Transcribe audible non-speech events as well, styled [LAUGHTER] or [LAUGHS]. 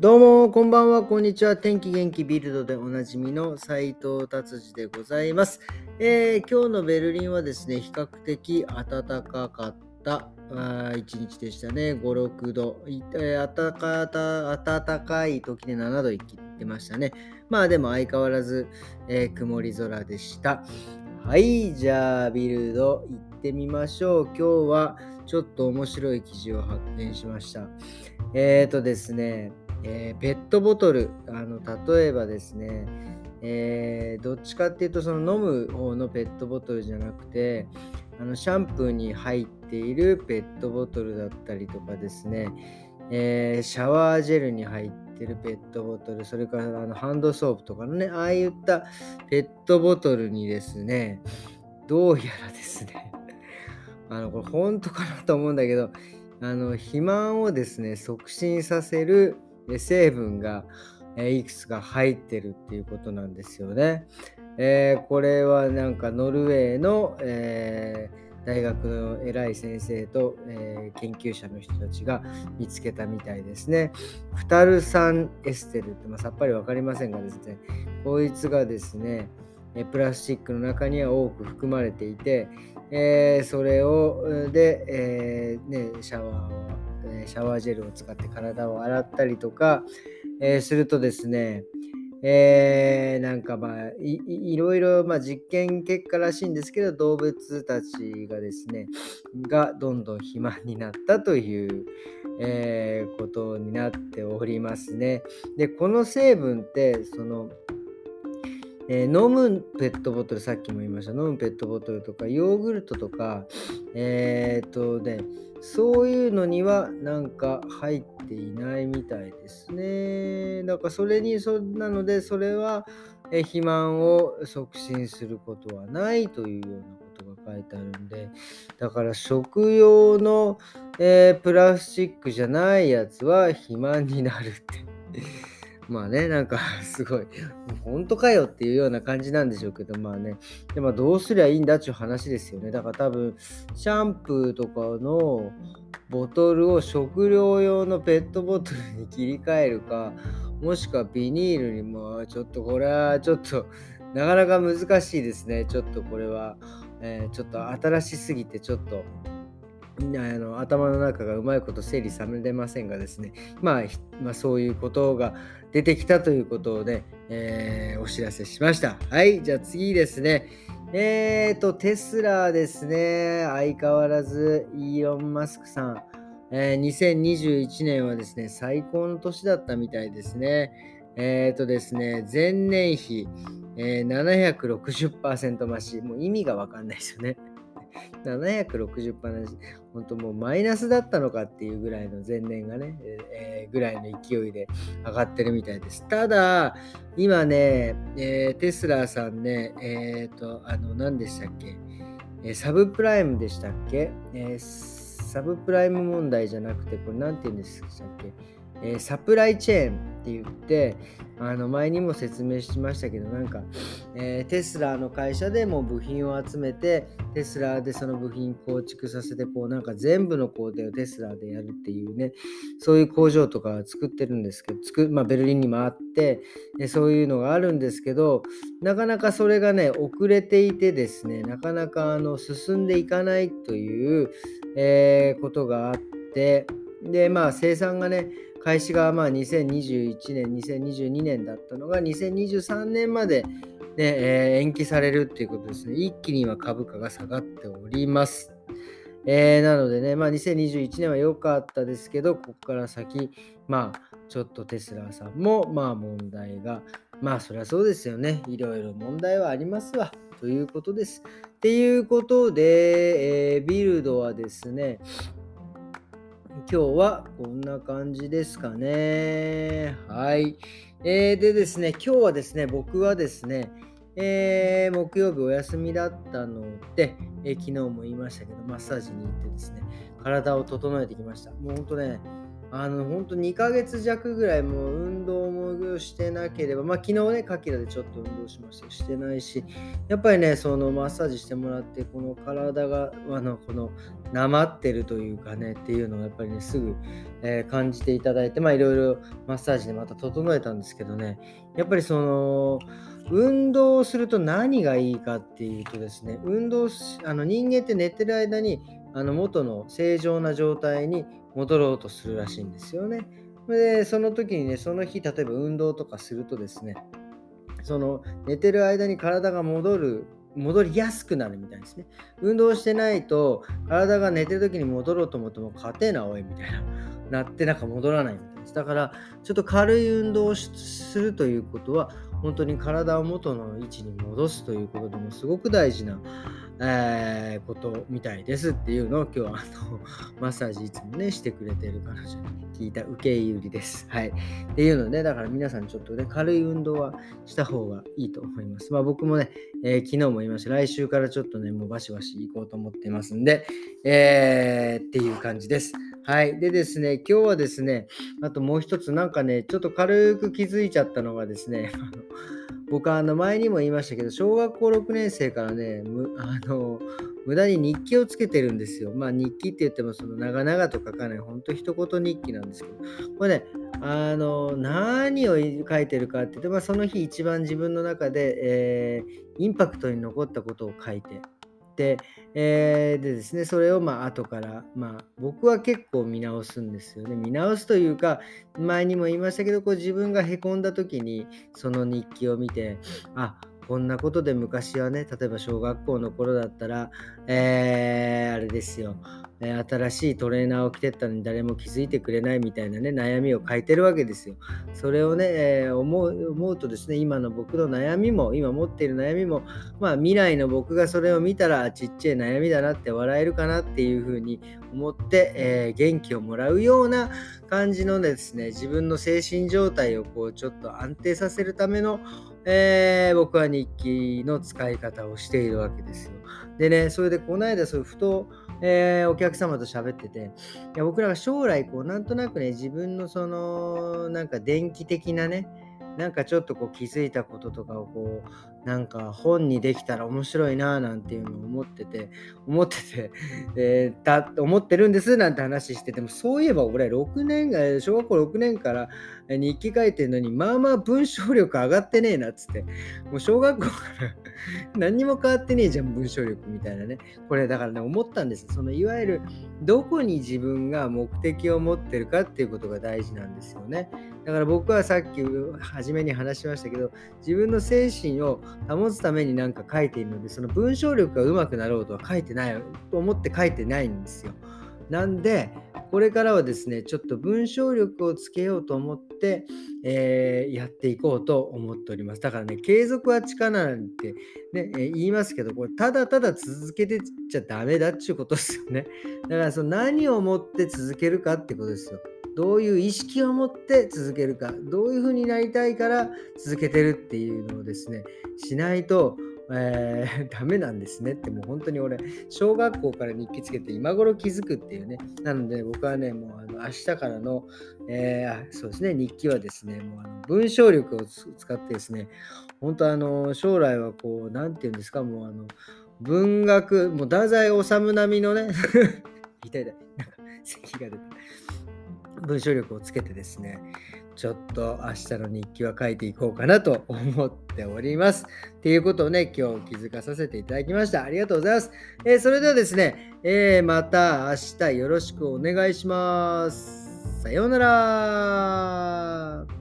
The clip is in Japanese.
どうも、こんばんは、こんにちは。天気元気ビルドでおなじみの斉藤達治でございます、えー、今日のベルリンはですね、比較的暖かかった一日でしたね。5、6度。えー、暖か暖かい時で7度いってましたね。まあでも相変わらず、えー、曇り空でした。はい、じゃあビルド行ってみましょう。今日はちょっと面白い記事を発見しました。えっ、ー、とですね、えー、ペットボトル、あの例えばですね、えー、どっちかっていうとその飲む方のペットボトルじゃなくてあのシャンプーに入っているペットボトルだったりとかですね、えー、シャワージェルに入ってるペットボトルそれからあのハンドソープとかのねああいったペットボトルにですねどうやらですね [LAUGHS] あのこれ本当かなと思うんだけどあの肥満をですね促進させる成分がいくつか入ってるっていうことなんですよね。えー、これはなんかノルウェーの、えー、大学の偉い先生と、えー、研究者の人たちが見つけたみたいですね。フタル酸エステルって、まあ、さっぱり分かりませんがですね、こいつがですね、プラスチックの中には多く含まれていて、え、それをで、えね、シャワーをシャワージェルを使って体を洗ったりとか、えー、するとですね、えー、なんかまあいいろいろまあ実験結果らしいんですけど動物たちがですねがどんどん肥満になったという、えー、ことになっておりますね。でこの成分ってそのえー、飲むペットボトル、さっきも言いました、飲むペットボトルとか、ヨーグルトとか、えー、っとね、そういうのにはなんか入っていないみたいですね。だからそれにそ、なので、それは、え肥満を促進することはないというようなことが書いてあるんで、だから食用の、えー、プラスチックじゃないやつは肥満になるってまあね、なんか [LAUGHS] すごい、本当かよっていうような感じなんでしょうけど、まあね、でもどうすりゃいいんだっていう話ですよね。だから多分、シャンプーとかのボトルを食料用のペットボトルに切り替えるか、もしくはビニールにも、ちょっとこれはちょっと、なかなか難しいですね。ちょっとこれは、えー、ちょっと新しすぎて、ちょっと。あの頭の中がうまいこと整理されませんがですね、まあ、まあ、そういうことが出てきたということをね、えー、お知らせしました。はい、じゃあ次ですね。えーと、テスラですね。相変わらずイーロン・マスクさん、えー、2021年はですね、最高の年だったみたいですね。えーとですね、前年比、えー、760%増し。もう意味がわかんないですよね。760話、本当もうマイナスだったのかっていうぐらいの前年がね、えー、ぐらいの勢いで上がってるみたいです。ただ、今ね、えー、テスラさんね、えっ、ー、と、あの、何でしたっけ、えサブプライムでしたっけ、えサブプライム問題じゃなくて、これ何て言うんでしたっけ？えー、サプライチェーンって言ってあの前にも説明しましたけどなんか、えー、テスラの会社でも部品を集めてテスラでその部品構築させてこうなんか全部の工程をテスラでやるっていうねそういう工場とか作ってるんですけど作、まあ、ベルリンにもあってでそういうのがあるんですけどなかなかそれがね遅れていてですねなかなかあの進んでいかないという、えー、ことがあってでまあ生産がね開始がまあ2021年、2022年だったのが2023年まで、ねえー、延期されるっていうことですね。一気には株価が下がっております。えー、なのでね、まあ、2021年は良かったですけど、ここから先、まあ、ちょっとテスラさんも、まあ、問題が、まあ、そりゃそうですよね。いろいろ問題はありますわ。ということです。っていうことで、えー、ビルドはですね、今日はこんな感じですかね。はい。えー、でですね、今日はですね、僕はですね、えー、木曜日お休みだったので、えー、昨日も言いましたけど、マッサージに行ってですね、体を整えてきました。もうほんとね、あの本当2ヶ月弱ぐらいもう運動もしてなければ、まあ、昨日ね、カキラでちょっと運動しました。してないし、やっぱりね、そのマッサージしてもらって、この体が、あのこの、なまってるというかね、っていうのをやっぱりね、すぐ、えー、感じていただいて、まあいろいろマッサージでまた整えたんですけどね、やっぱりその、運動をすると何がいいかっていうとですね、運動あの人間って寝てる間にあの元の正常な状態に戻ろうとするらしいんですよね。で、その時にね、その日、例えば運動とかするとですね、その寝てる間に体が戻る、戻りやすくなるみたいですね。運動してないと、体が寝てる時に戻ろうと思っても、勝てな、おい、みたいな、なってなんか戻らないみたいです。だから、ちょっと軽い運動をするということは、本当に体を元の位置に戻すということでもすごく大事な、えー、ことみたいですっていうのを今日はあのマッサージいつもねしてくれてる彼女に聞いた受け入りです。はい。っていうので、だから皆さんちょっとね、軽い運動はした方がいいと思います。まあ僕もね、えー、昨日も言いました。来週からちょっとね、もうバシバシ行こうと思ってますんで、えー、っていう感じです。はい。でですね、今日はですね、あともう一つなんかね、ちょっと軽く気づいちゃったのがですね、僕 [LAUGHS] あの前にも言いましたけど、小学校6年生からね、むあの無駄に日記をつけてるんですよ。まあ日記って言ってもその長々と書かない、ほんと一言日記なんですけど、これね、あの何を書いてるかって言って、まあ、その日一番自分の中で、えー、インパクトに残ったことを書いて、えー、でですね、それをまあ後から、まあ僕は結構見直すんですよね。見直すというか、前にも言いましたけど、こう自分がへこんだ時にその日記を見て、あ、こんなことで昔はね、例えば小学校の頃だったら、えー、あれですよ、新しいトレーナーを着てったのに誰も気づいてくれないみたいなね、悩みを書いてるわけですよ。それをね、え、思う思うとですね、今の僕の悩みも、今持っている悩みも、まあ未来の僕がそれを見たらちっちゃい悩みだなって笑えるかなっていうふうに思って、えー、元気をもらうような感じのですね、自分の精神状態をこうちょっと安定させるための、えー、僕は日記の使い方をしているわけですよ。でね、それでこの間、そういうふと、えー、お客様と喋ってて、いや僕らが将来、こう、なんとなくね、自分のその、なんか電気的なね、なんかちょっとこう気づいたこととかをこうなんか本にできたら面白いなーなんていうのを思ってて思ってて、[LAUGHS] えー、だ思ってるんですなんて話しててもそういえば俺6年小学校6年から日記書いてるのにまあまあ文章力上がってねえなっつって。もう小学校から [LAUGHS] 何にも変わってねえじゃん文章力みたいなね。これだからね思ったんです。そのいわゆるどこに自分が目的を持ってるかっていうことが大事なんですよね。だから僕はさっき初めに話しましたけど自分の精神を保つために何か書いているのでその文章力が上手くなろうとは書いてないと思って書いてないんですよ。なんでこれからはですねちょっと文章力をつけようと思って、えー、やっていこうと思っております。だからね継続は力なんてね、えー、言いますけどこれただただ続けてちゃダメだっていうことですよね。だからその何をもって続けるかってことですよ。どういう意識を持って続けるか、どういうふうになりたいから続けてるっていうのをですね、しないと、えー、[LAUGHS] ダメなんですね。ってもう本当に俺小学校から日記つけて今頃気づくっていうね。なので僕はねもうあの明日からの、えー、そうですね。日記はですねもうあの文章力を使ってですね本当あの将来はこう何て言うんですかもうあの文学もう太宰治並みのね [LAUGHS] 痛い痛いなんか咳が出た。文章力をつけてですね、ちょっと明日の日記は書いていこうかなと [LAUGHS] 思っております。っていうことをね、今日気づかさせていただきました。ありがとうございます。えー、それではですね、えー、また明日よろしくお願いします。さようなら。